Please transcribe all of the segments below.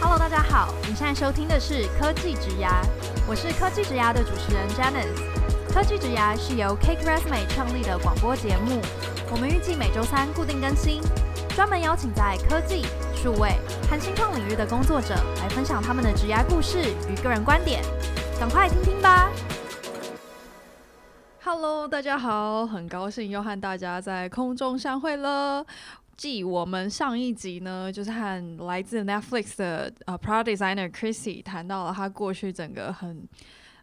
Hello，大家好，你现在收听的是科技职涯，我是科技职涯的主持人 Janice。科技职涯是由 Cake Resume 创立的广播节目，我们预计每周三固定更新，专门邀请在科技、数位和新创领域的工作者来分享他们的职涯故事与个人观点，赶快听听吧。大家好，很高兴又和大家在空中相会了。继我们上一集呢，就是和来自 Netflix 的呃 Product Designer Chrissy 谈到了他过去整个很。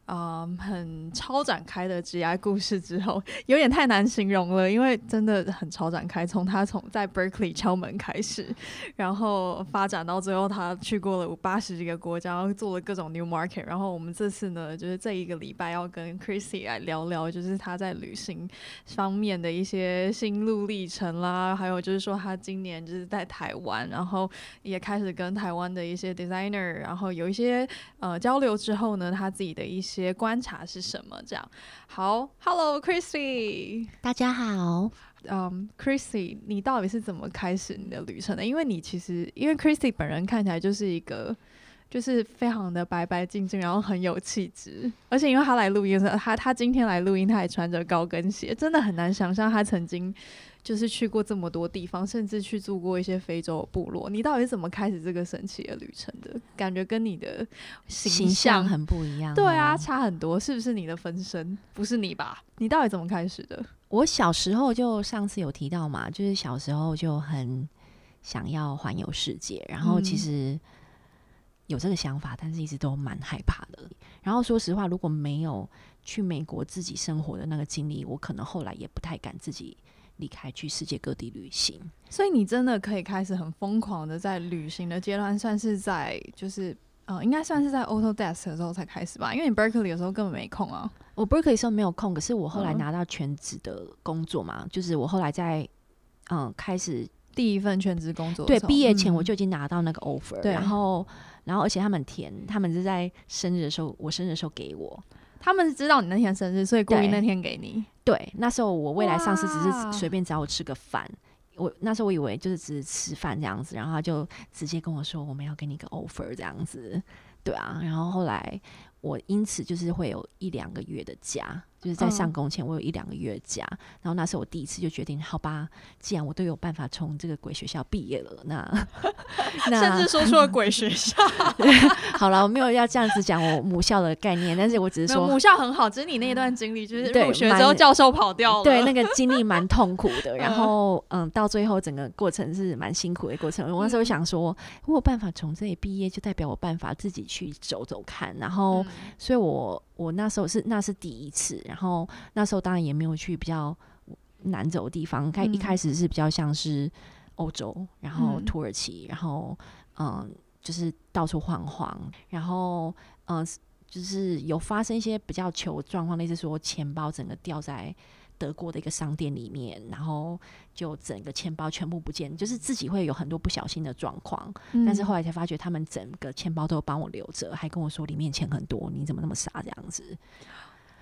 嗯很超展开的职涯故事之后，有点太难形容了，因为真的很超展开。从他从在 Berkeley 敲门开始，然后发展到最后，他去过了八十几个国家，做了各种 new market。然后我们这次呢，就是这一个礼拜要跟 Chrissy 来聊聊，就是他在旅行方面的一些心路历程啦，还有就是说他今年就是在台湾，然后也开始跟台湾的一些 designer，然后有一些呃交流之后呢，他自己的一些。些观察是什么？这样好，Hello Chrissy，大家好。嗯、um,，Chrissy，你到底是怎么开始你的旅程的？因为你其实，因为 Chrissy 本人看起来就是一个，就是非常的白白净净，然后很有气质。而且因为他来录音的时候，他他今天来录音，他还穿着高跟鞋，真的很难想象他曾经。就是去过这么多地方，甚至去住过一些非洲部落。你到底是怎么开始这个神奇的旅程的？感觉跟你的形象，很不一样哦。对啊，差很多。是不是你的分身？不是你吧？你到底怎么开始的？我小时候就上次有提到嘛，就是小时候就很想要环游世界，然后其实有这个想法，但是一直都蛮害怕的。然后说实话，如果没有去美国自己生活的那个经历，我可能后来也不太敢自己。离开去世界各地旅行，所以你真的可以开始很疯狂的在旅行的阶段，算是在就是呃，应该算是在 Autodesk 的时候才开始吧？因为你 Berkeley 有时候根本没空啊。我 Berkeley 时候没有空，可是我后来拿到全职的工作嘛，嗯、就是我后来在嗯开始第一份全职工作，对，毕业前我就已经拿到那个 offer，、嗯、然后然后而且他们填，他们是在生日的时候，我生日的时候给我。他们是知道你那天生日，所以故意那天给你。对，对，那时候我未来上司只是随便找我吃个饭，我那时候我以为就是只是吃饭这样子，然后他就直接跟我说我们要给你个 offer 这样子，对啊，然后后来我因此就是会有一两个月的假。就是在上工前，我有一两个月假，嗯、然后那时候我第一次就决定，好吧，既然我都有办法从这个鬼学校毕业了，那 那甚至说出了鬼学校。好了，我没有要这样子讲我母校的概念，但是我只是说母校很好，只是你那一段经历就是入学之后教授跑掉了，对，对那个经历蛮痛苦的。然后嗯，到最后整个过程是蛮辛苦的过程。我那时候想说，我有办法从这里毕业，就代表我办法自己去走走看。然后，嗯、所以我。我那时候是那是第一次，然后那时候当然也没有去比较难走的地方，开、嗯、一开始是比较像是欧洲，然后土耳其，嗯、然后嗯，就是到处晃晃，然后嗯，就是有发生一些比较糗状况，类似说钱包整个掉在。德国的一个商店里面，然后就整个钱包全部不见，就是自己会有很多不小心的状况。嗯、但是后来才发觉，他们整个钱包都帮我留着，还跟我说里面钱很多，你怎么那么傻这样子？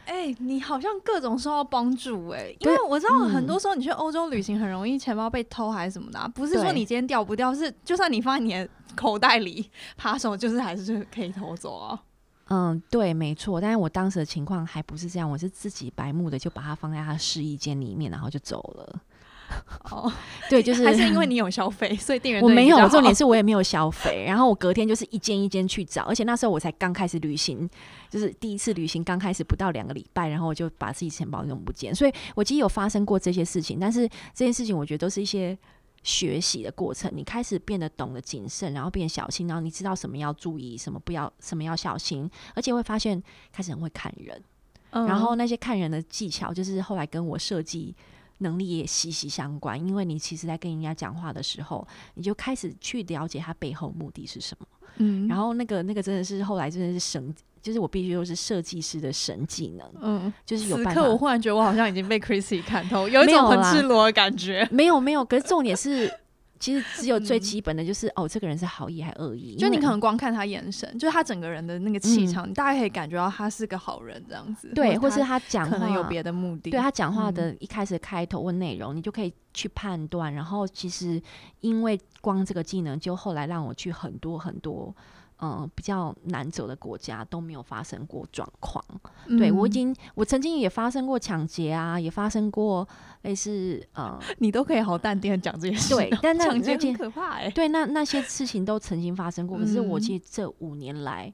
哎、欸，你好像各种受到帮助哎、欸，因为我知道很多时候你去欧洲旅行很容易钱包被偷还是什么的、啊，不是说你今天掉不掉，是就算你放在你的口袋里，扒手就是还是可以偷走啊。嗯，对，没错。但是我当时的情况还不是这样，我是自己白目的就把它放在他试衣间里面，然后就走了。哦，对，就是还是因为你有消费，所以店员我没有。重点是我也没有消费。然后我隔天就是一间一间去找，而且那时候我才刚开始旅行，就是第一次旅行，刚开始不到两个礼拜，然后我就把自己钱包弄不见。所以我其实有发生过这些事情，但是这件事情我觉得都是一些。学习的过程，你开始变得懂得谨慎，然后变小心，然后你知道什么要注意，什么不要，什么要小心，而且会发现开始很会看人，嗯、然后那些看人的技巧，就是后来跟我设计能力也息息相关。因为你其实在跟人家讲话的时候，你就开始去了解他背后目的是什么。嗯，然后那个那个真的是后来真的是神。就是我必须说是设计师的神技能，嗯，就是有办法。此刻我忽然觉得我好像已经被 Chrissy 看透，有一种很赤裸的感觉。没有没有，可是重点是，其实只有最基本的就是、嗯、哦，这个人是好意还恶意？就你可能光看他眼神，就是他整个人的那个气场，你、嗯、大概可以感觉到他是个好人这样子。对，或是他讲话可能有别的目的。对他讲话的一开始开头或内容、嗯，你就可以去判断。然后其实因为光这个技能，就后来让我去很多很多。嗯，比较难走的国家都没有发生过状况。嗯。对，我已经，我曾经也发生过抢劫啊，也发生过类似呃，你都可以好淡定讲这些事。对，但 那抢劫很可怕哎。对，那那些事情都曾经发生过，可是我其实这五年来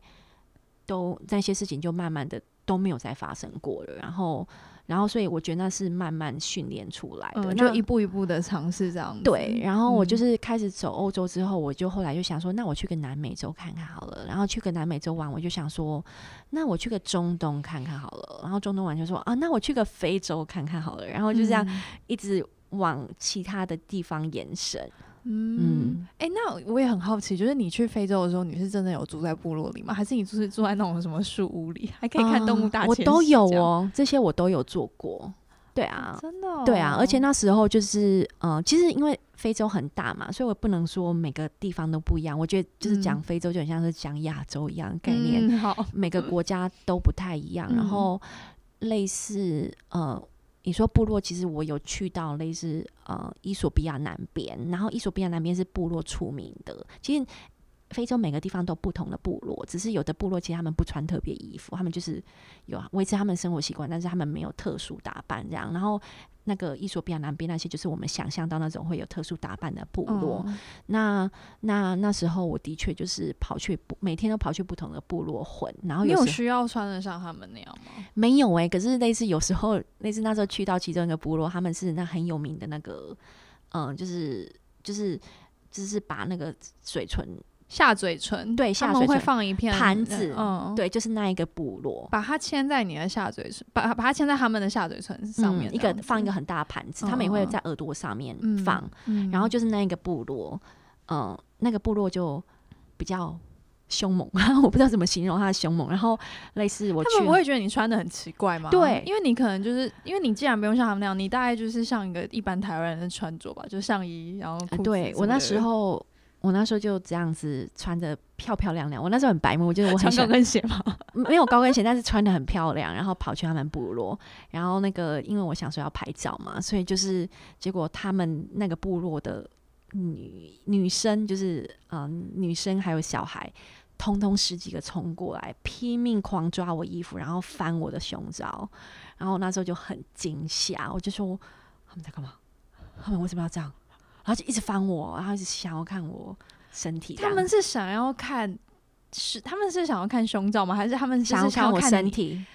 都那些事情就慢慢的都没有再发生过了。然后。然后，所以我觉得那是慢慢训练出来的，嗯、就一步一步的尝试这样子。对，然后我就是开始走欧洲之后，我就后来就想说，那我去个南美洲看看好了。然后去个南美洲玩，我就想说，那我去个中东看看好了。然后中东玩就说啊，那我去个非洲看看好了。然后就这样一直往其他的地方延伸。嗯，哎、欸，那我也很好奇，就是你去非洲的时候，你是真的有住在部落里吗？还是你就是住在那种什么树屋里，还可以看动物大迁？我都有哦，这些我都有做过。对啊，真的、哦，对啊，而且那时候就是，嗯、呃，其实因为非洲很大嘛，所以我不能说每个地方都不一样。我觉得就是讲非洲就很像是讲亚洲一样概念、嗯，好，每个国家都不太一样。嗯、然后类似，呃。你说部落，其实我有去到类似呃伊索比亚南边，然后伊索比亚南边是部落出名的。其实非洲每个地方都不同的部落，只是有的部落其实他们不穿特别衣服，他们就是有维持他们生活习惯，但是他们没有特殊打扮这样。然后。那个伊索比亚南边那些，就是我们想象到那种会有特殊打扮的部落。嗯、那那那时候，我的确就是跑去每天都跑去不同的部落混。然后有，有需要穿得像他们那样吗？没有哎、欸，可是类似有时候，类似那时候去到其中一个部落，他们是那很有名的那个，嗯，就是就是就是把那个嘴唇。下嘴唇，对，下嘴唇会放一片盘子，嗯，对，就是那一个部落，把它牵在你的下嘴唇，把把它牵在他们的下嘴唇上面，嗯，一个放一个很大的盘子，嗯，他们也会在耳朵上面放，嗯，然后就是那一个部落，嗯，那个部落就比较凶猛，我不知道怎么形容他的凶猛，然后类似我去，他们不会觉得你穿的很奇怪吗？对，因为你可能就是因为你既然不用像他们那样，你大概就是像一个一般台湾人的穿着吧，就上衣，然后对我那时候。我那时候就这样子穿着漂漂亮亮，我那时候很白目，我觉得我很穿高跟鞋吗？没有高跟鞋，但是穿的很漂亮，然后跑去他们部落，然后那个因为我想说要拍照嘛，所以就是结果他们那个部落的女女生就是嗯、呃、女生还有小孩，通通十几个冲过来，拼命狂抓我衣服，然后翻我的胸罩，然后那时候就很惊吓，我就说他们在干嘛？他们为什么要这样？然后就一直翻我，然后一直想要看我身体。他们是想要看，是他们是想要看胸罩吗？还是他们是想要看我身体？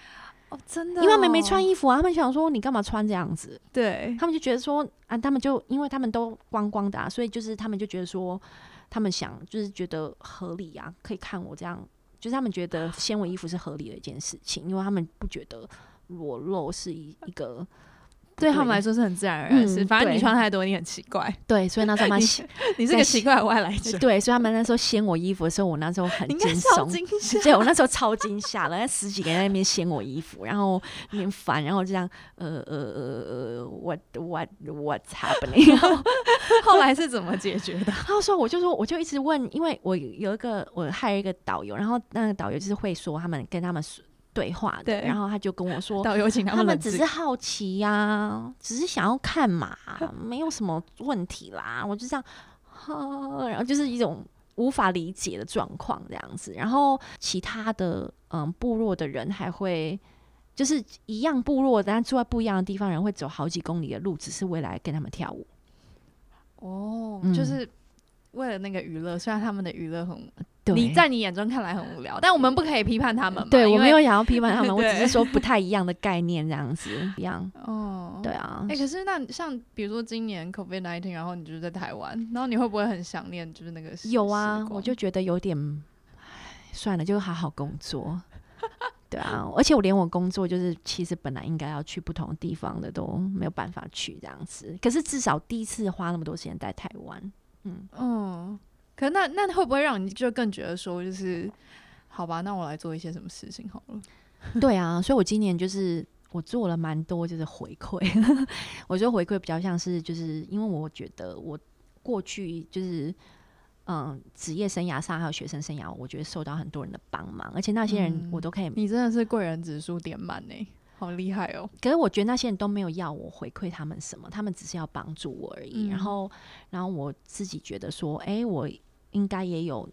哦，真的、哦，因为他们没穿衣服啊，他们想说你干嘛穿这样子？对，他们就觉得说啊，他们就因为他们都光光的、啊，所以就是他们就觉得说，他们想就是觉得合理啊，可以看我这样，就是他们觉得 纤维衣服是合理的一件事情，因为他们不觉得裸露是一一个。对他们来说是很自然而然的事，嗯，反正你穿太多，你很奇怪。对，所以那时候 他们你，你是个奇怪的外来者。对，所以他们那时候掀我衣服的时候，我那时候很惊悚。对，我那时候超惊吓了，那十几个人在那边掀我衣服，然后那边烦，然后这样呃呃呃呃，what what what's happening？后来是怎么解决的？他说，我就说，我就一直问，因为我有一个我还有一个导游，然后那个导游就是会说他们跟他们说。对话的，然后他就跟我说，导游请他们，只是好奇呀、啊，只是想要看嘛，没有什么问题啦。我就这样，然后就是一种无法理解的状况这样子。然后其他的嗯部落的人还会，就是一样部落，但住在不一样的地方，人会走好几公里的路，只是为了跟他们跳舞。哦，就是为了那个娱乐，虽然他们的娱乐很。你在你眼中看来很无聊，但我们不可以批判他们嘛。对，我没有想要批判他们，我只是说不太一样的概念这样子一样。哦，对啊。哎、欸，可是那像比如说今年 COVID-19，然后你就是在台湾，然后你会不会很想念就是那个？有啊，我就觉得有点，算了，就好好工作。对啊，而且我连我工作就是其实本来应该要去不同地方的都没有办法去这样子。可是至少第一次花那么多时间在台湾，嗯嗯。可那那会不会让你就更觉得说，就是好吧，那我来做一些什么事情好了？对啊，所以我今年就是我做了蛮多，就是回馈。我觉得回馈比较像是，就是因为我觉得我过去就是嗯职业生涯上还有学生生涯，我觉得受到很多人的帮忙，而且那些人我都可以，你真的是贵人指数点满呢，好厉害哦！可是我觉得那些人都没有要我回馈他们什么，他们只是要帮助我而已。嗯、然后，然后我自己觉得说，哎、欸，我应该也有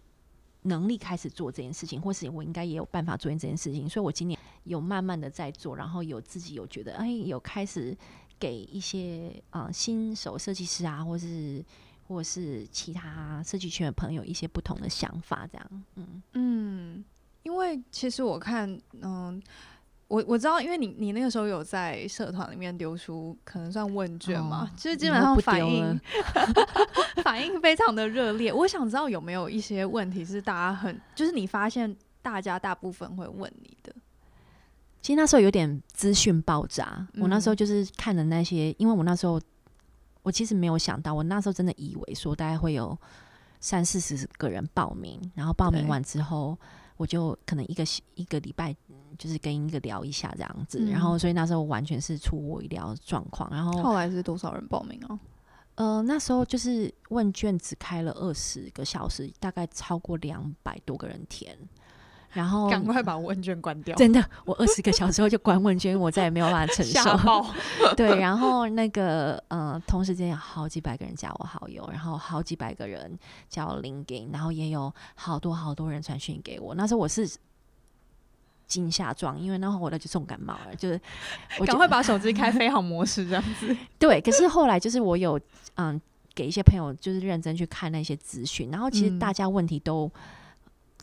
能力开始做这件事情，或是我应该也有办法做这件事情。所以我今年有慢慢的在做，然后有自己有觉得，哎、欸，有开始给一些啊、呃、新手设计师啊，或是或是其他设计圈的朋友一些不同的想法，这样。嗯嗯，因为其实我看，嗯、呃。我我知道，因为你你那个时候有在社团里面丢出可能算问卷嘛，其实、哦、基本上反应 反应非常的热烈。我想知道有没有一些问题是大家很就是你发现大家大部分会问你的。其实那时候有点资讯爆炸，我那时候就是看的那些，嗯、因为我那时候我其实没有想到，我那时候真的以为说大概会有三四十个人报名，然后报名完之后，我就可能一个一个礼拜。就是跟一个聊一下这样子，嗯、然后所以那时候完全是出乎我意料状况。然后后来是多少人报名啊？呃，那时候就是问卷只开了二十个小时，大概超过两百多个人填。然后赶快把问卷关掉！真的，我二十个小时后就关问卷，我再也没有办法承受。爆 对，然后那个呃，同时间有好几百个人加我好友，然后好几百个人加我 LinkedIn，然后也有好多好多人传讯给我。那时候我是。惊吓状，因为那后来就重感冒了，就是我赶快把手机开飞行模式这样子。对，可是后来就是我有嗯给一些朋友就是认真去看那些资讯，然后其实大家问题都。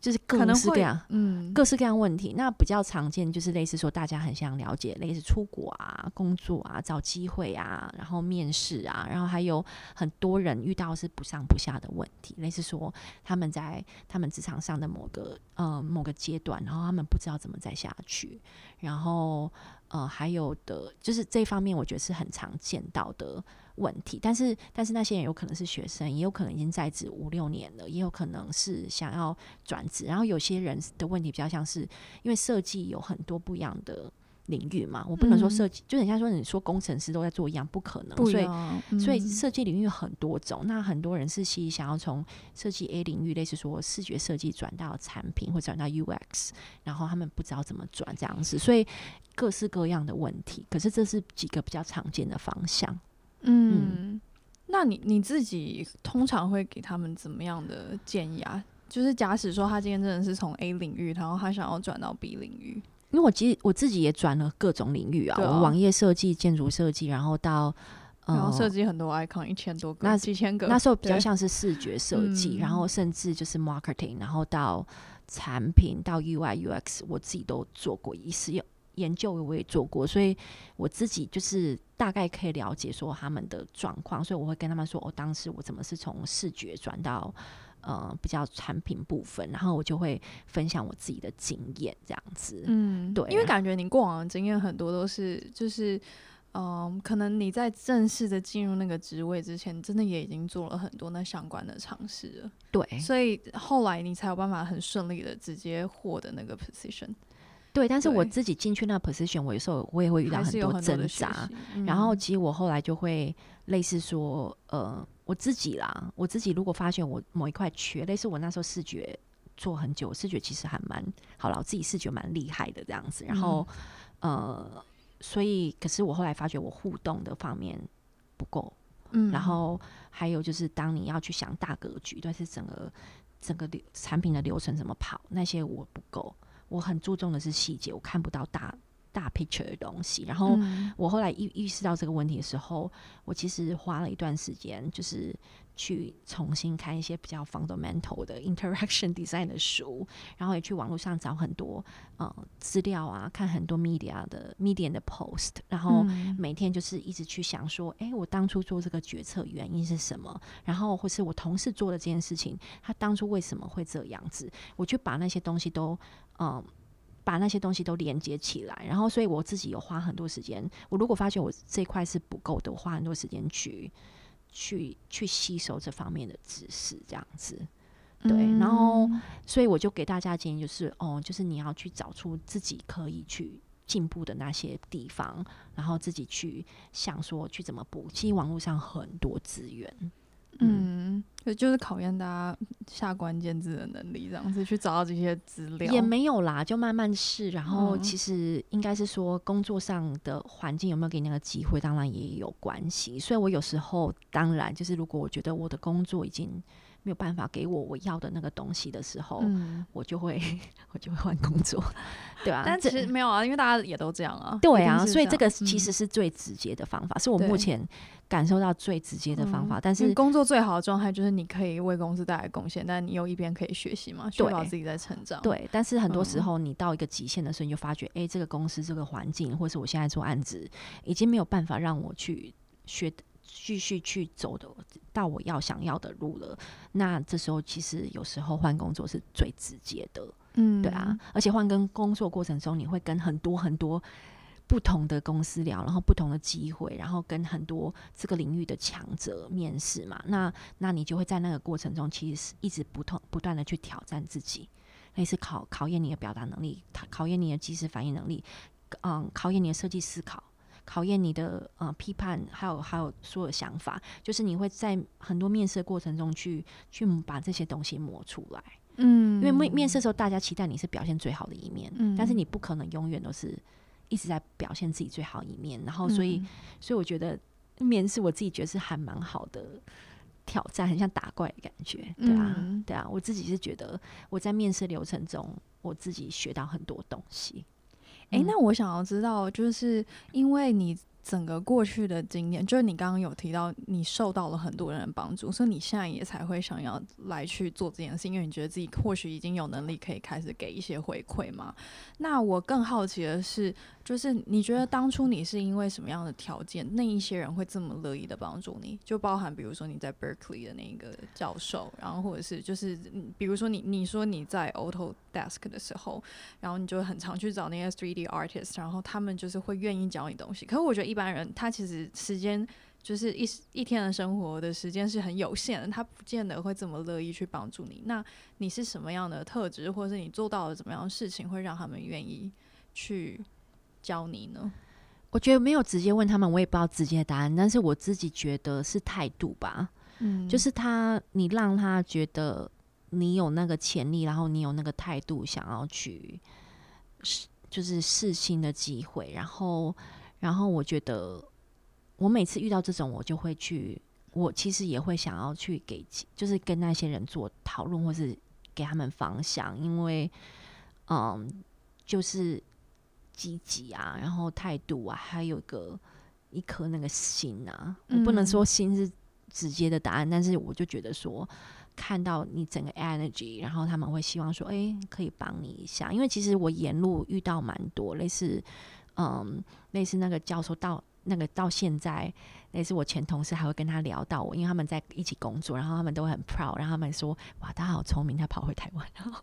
就是各式各样，嗯，各式各样问题。那比较常见就是类似说，大家很想了解，类似出国啊、工作啊、找机会啊，然后面试啊，然后还有很多人遇到是不上不下的问题，类似说他们在他们职场上的某个呃某个阶段，然后他们不知道怎么再下去，然后呃还有的就是这方面，我觉得是很常见到的。问题，但是但是那些人有可能是学生，也有可能已经在职五六年了，也有可能是想要转职。然后有些人的问题比较像是，因为设计有很多不一样的领域嘛，我不能说设计，嗯、就等下说你说工程师都在做一样，不可能。所以、嗯、所以设计领域很多种，那很多人是其实想要从设计 A 领域，类似说视觉设计转到产品或转到 UX，然后他们不知道怎么转这样子，所以各式各样的问题。可是这是几个比较常见的方向。嗯，嗯，那你你自己通常会给他们怎么样的建议啊？就是假使说他今天真的是从 A 领域，然后他想要转到 B 领域，因为我其实我自己也转了各种领域啊，啊。我网页设计、建筑设计，然后到然后设计很多 icon 一千多个，那几千个，那时候比较像是视觉设计，然后甚至就是 marketing，然后到产品到 UI UX，我自己都做过一次用。研究我也做过，所以我自己就是大概可以了解说他们的状况，所以我会跟他们说，我、哦、当时我怎么是从视觉转到呃比较产品部分，然后我就会分享我自己的经验这样子。嗯，对，因为感觉你过往的经验很多都是就是嗯、呃，可能你在正式的进入那个职位之前，真的也已经做了很多那相关的尝试了。对，所以后来你才有办法很顺利的直接获得那个 position。对，但是我自己进去那个 position，我有时候我也会遇到很多挣扎。嗯、然后其实我后来就会类似说，呃，我自己啦，我自己如果发现我某一块缺，类似我那时候视觉做很久，视觉其实还蛮好了，我自己视觉蛮厉害的这样子。然后，嗯、呃，所以可是我后来发觉我互动的方面不够，嗯，然后还有就是当你要去想大格局，但是整个整个流产品的流程怎么跑，那些我不够。我很注重的是细节，我看不到大大 picture 的东西。然后我后来意意识到这个问题的时候，我其实花了一段时间，就是去重新看一些比较 fundamental 的 interaction design 的书，然后也去网络上找很多呃资料啊，看很多 media 的 media 的 post，然后每天就是一直去想说，哎、欸，我当初做这个决策原因是什么？然后或是我同事做的这件事情，他当初为什么会这样子？我就把那些东西都。嗯，把那些东西都连接起来，然后，所以我自己有花很多时间。我如果发现我这块是不够的，我花很多时间去去去吸收这方面的知识，这样子。对，嗯、然后，所以我就给大家建议，就是哦，就是你要去找出自己可以去进步的那些地方，然后自己去想说去怎么补。其实网络上很多资源，嗯。就是考验大家下关键字的能力，这样子去找到这些资料。也没有啦，就慢慢试。然后其实应该是说，工作上的环境有没有给你那个机会，当然也有关系。所以我有时候当然就是，如果我觉得我的工作已经。没有办法给我我要的那个东西的时候，嗯、我就会 我就会换工作，对啊，但其实没有啊，因为大家也都这样啊。对啊，所以这个其实是最直接的方法，嗯、是我目前感受到最直接的方法。但是工作最好的状态就是你可以为公司带来贡献，但你又一边可以学习嘛，确保自己在成长。对，但是很多时候你到一个极限的时候，你就发觉，哎、嗯，这个公司这个环境，或是我现在做案子，已经没有办法让我去学。继续去走的到我要想要的路了，那这时候其实有时候换工作是最直接的，嗯，对啊，而且换跟工作过程中，你会跟很多很多不同的公司聊，然后不同的机会，然后跟很多这个领域的强者面试嘛，那那你就会在那个过程中，其实是一直不同不断的去挑战自己，类似考考验你的表达能力，考考验你的即时反应能力，嗯，考验你的设计思考。考验你的呃批判，还有还有所有想法，就是你会在很多面试的过程中去去把这些东西磨出来。嗯，因为面面试的时候，大家期待你是表现最好的一面，嗯，但是你不可能永远都是一直在表现自己最好一面。然后，所以，嗯，所以我觉得面试我自己觉得是还蛮好的挑战，很像打怪的感觉。对啊，嗯，对啊，我自己是觉得我在面试流程中，我自己学到很多东西。哎、欸，那我想要知道，就是因为你整个过去的经验，就是你刚刚有提到你受到了很多人的帮助，所以你现在也才会想要来去做这件事，因为你觉得自己或许已经有能力可以开始给一些回馈嘛。那我更好奇的是。就是你觉得当初你是因为什么样的条件，那一些人会这么乐意的帮助你？就包含比如说你在 Berkeley 的那个教授，然后或者是就是比如说你你说你在 Autodesk 的时候，然后你就很常去找那些 3D artist，然后他们就是会愿意教你东西。可是我觉得一般人他其实时间就是一一天的生活的时间是很有限的，他不见得会这么乐意去帮助你。那你是什么样的特质，或者是你做到了怎么样的事情，会让他们愿意去？教你呢？我觉得没有直接问他们，我也不知道直接的答案。但是我自己觉得是态度吧，嗯，就是他，你让他觉得你有那个潜力，然后你有那个态度，想要去试，就是试新的机会。然后，然后我觉得我每次遇到这种，我就会去，我其实也会想要去给，就是跟那些人做讨论，或是给他们方向，因为，嗯，就是。积极啊，然后态度啊，还有个一颗那个心啊，嗯、我不能说心是直接的答案，但是我就觉得说，看到你整个 energy，然后他们会希望说，哎、欸，可以帮你一下，因为其实我沿路遇到蛮多类似，嗯，类似那个教授到。那个到现在，那是我前同事还会跟他聊到我，因为他们在一起工作，然后他们都会很 proud，然后他们说：“哇，他好聪明，他跑回台湾。”然后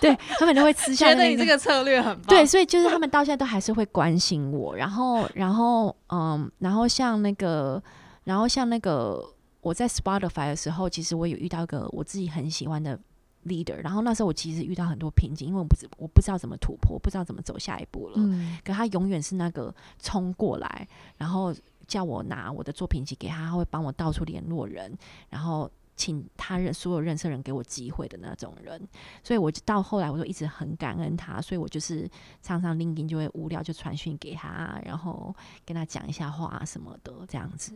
对他们都会私下、那个、觉得你这个策略很棒。对，所以就是他们到现在都还是会关心我。然后，然后，嗯，然后像那个，然后像那个，我在 Spotify 的时候，其实我有遇到一个我自己很喜欢的。leader，然后那时候我其实遇到很多瓶颈，因为我不知我不知道怎么突破，不知道怎么走下一步了。嗯，可他永远是那个冲过来，然后叫我拿我的作品集给他，他会帮我到处联络人，然后请他认所有认识人给我机会的那种人。所以我就到后来我就一直很感恩他，所以我就是常常 LinkedIn 就会无聊就传讯给他，然后跟他讲一下话什么的这样子，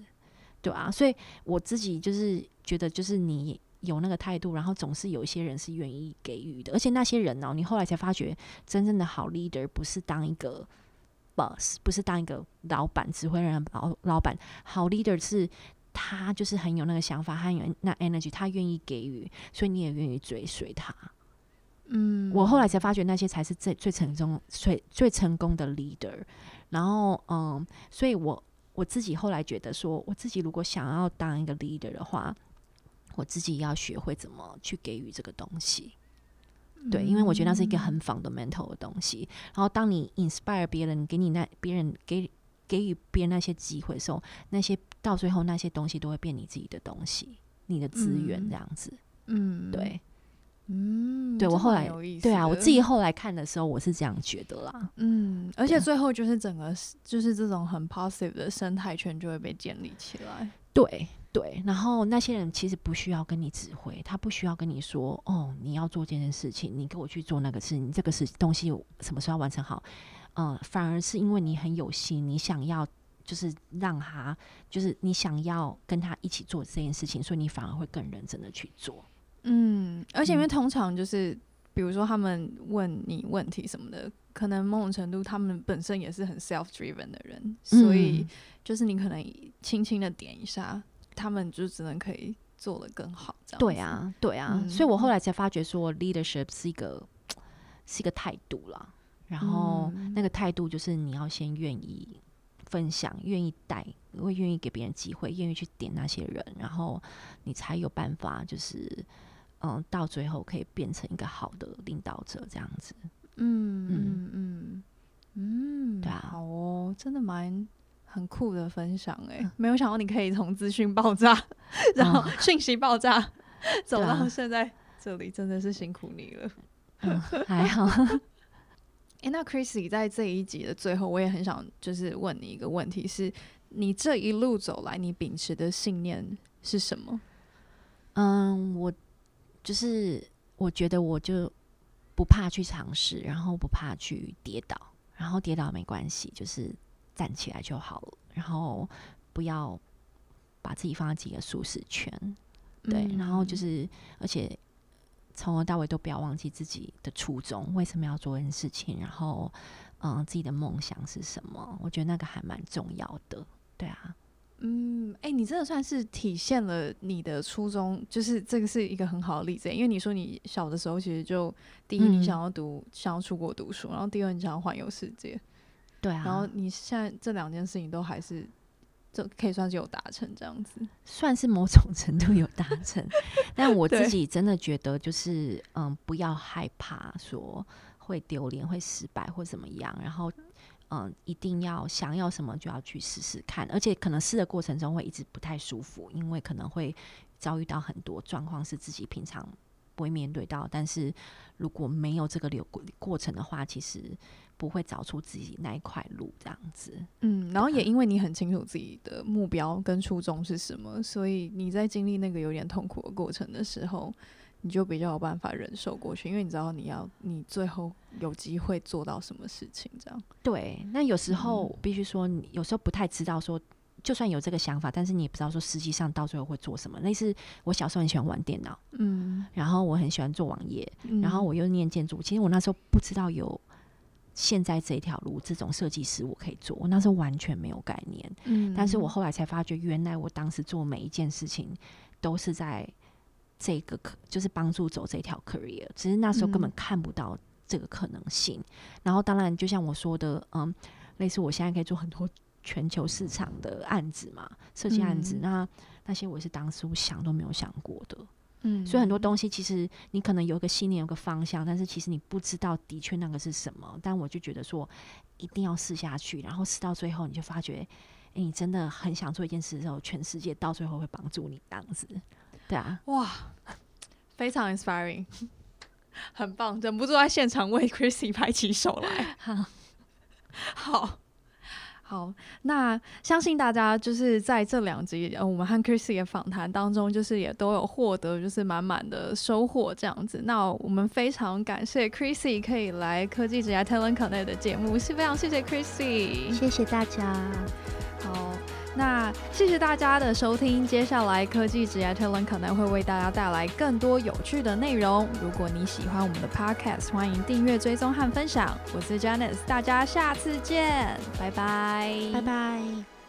对啊，所以我自己就是觉得就是你。有那个态度，然后总是有一些人是愿意给予的，而且那些人呢、哦，你后来才发觉，真正的好 leader 不是当一个 boss，不是当一个老板指挥人老老板，好 leader 是他就是很有那个想法，他有那 energy，他愿意给予，所以你也愿意追随他。嗯，我后来才发觉那些才是最最成功、最最成功的 leader。然后，嗯，所以我我自己后来觉得说，我自己如果想要当一个 leader 的话。我自己要学会怎么去给予这个东西，对，因为我觉得那是一个很 fundamental 的东西。然后，当你 inspire 别人，给你那别人给给予别人那些机会的时候，那些到最后那些东西都会变你自己的东西，你的资源这样子。嗯，对，嗯，对我后来对啊，我自己后来看的时候，我是这样觉得啦。嗯，而且最后就是整个就是这种很 positive 的生态圈就会被建立起来。对。对，然后那些人其实不需要跟你指挥，他不需要跟你说，哦，你要做这件事情，你给我去做那个事，你这个事东西什么时候要完成好？嗯、呃，反而是因为你很有心，你想要就是让他，就是你想要跟他一起做这件事情，所以你反而会更认真的去做。嗯，而且因为通常就是，嗯、比如说他们问你问题什么的，可能某种程度他们本身也是很 self-driven 的人，所以就是你可能轻轻的点一下。他们就只能可以做得更好，这样。对啊，对啊，嗯、所以我后来才发觉说，leadership 是一个是一个态度啦。然后那个态度就是你要先愿意分享，愿意带，会愿意给别人机会，愿意去点那些人，然后你才有办法，就是嗯，到最后可以变成一个好的领导者这样子。嗯嗯嗯嗯，对啊，好哦，真的蛮。很酷的分享哎、欸，没有想到你可以从资讯爆炸，然后讯息爆炸，哦、走到现在这里，真的是辛苦你了。嗯、还好。哎、欸，那 Chrissy 在这一集的最后，我也很想就是问你一个问题是：是你这一路走来，你秉持的信念是什么？嗯，我就是我觉得我就不怕去尝试，然后不怕去跌倒，然后跌倒没关系，就是。站起来就好了，然后不要把自己放在自己的舒适圈，对，嗯、然后就是，而且从头到尾都不要忘记自己的初衷，为什么要做这件事情，然后，嗯，自己的梦想是什么？我觉得那个还蛮重要的，对啊，嗯，哎、欸，你真的算是体现了你的初衷，就是这个是一个很好的例子，因为你说你小的时候其实就第一你想要读，嗯、想要出国读书，然后第二你想要环游世界。对啊，然后你现在这两件事情都还是，这可以算是有达成这样子，算是某种程度有达成。但我自己真的觉得，就是嗯，不要害怕说会丢脸、会失败或怎么样，然后嗯，一定要想要什么就要去试试看，而且可能试的过程中会一直不太舒服，因为可能会遭遇到很多状况是自己平常不会面对到，但是如果没有这个流过过程的话，其实。不会找出自己那一块路这样子，嗯，然后也因为你很清楚自己的目标跟初衷是什么，所以你在经历那个有点痛苦的过程的时候，你就比较有办法忍受过去，因为你知道你要你最后有机会做到什么事情，这样。对，那有时候必须说，你有时候不太知道说，就算有这个想法，但是你也不知道说实际上到最后会做什么。类似我小时候很喜欢玩电脑，嗯，然后我很喜欢做网页，嗯、然后我又念建筑，其实我那时候不知道有。现在这条路，这种设计师我可以做，我那时候完全没有概念。嗯，但是我后来才发觉，原来我当时做每一件事情都是在这个可，就是帮助走这条 career，只是那时候根本看不到这个可能性。嗯，然后，当然就像我说的，嗯，类似我现在可以做很多全球市场的案子嘛，设计案子，嗯，那那些我是当时我想都没有想过的。嗯，所以很多东西其实你可能有个信念，有个方向，但是其实你不知道的确那个是什么。但我就觉得说，一定要试下去，然后试到最后，你就发觉，哎、欸，你真的很想做一件事的时候，全世界到最后会帮助你这样子。对啊，哇，非常 inspiring，很棒，忍不住在现场为 Chrissy 拍起手来。好。好，好那相信大家就是在这两集，呃，我们和 Chrissy 的访谈当中，就是也都有获得就是满满的收获这样子。那我们非常感谢 Chrissy 可以来科技之家 Talent Connect 的节目，是非常谢谢 Chrissy，谢谢大家。那谢谢大家的收听，接下来科技职业特伦可能会为大家带来更多有趣的内容。如果你喜欢我们的 Podcast，欢迎订阅、追踪和分享。我是 Janice，大家下次见，拜拜，拜拜。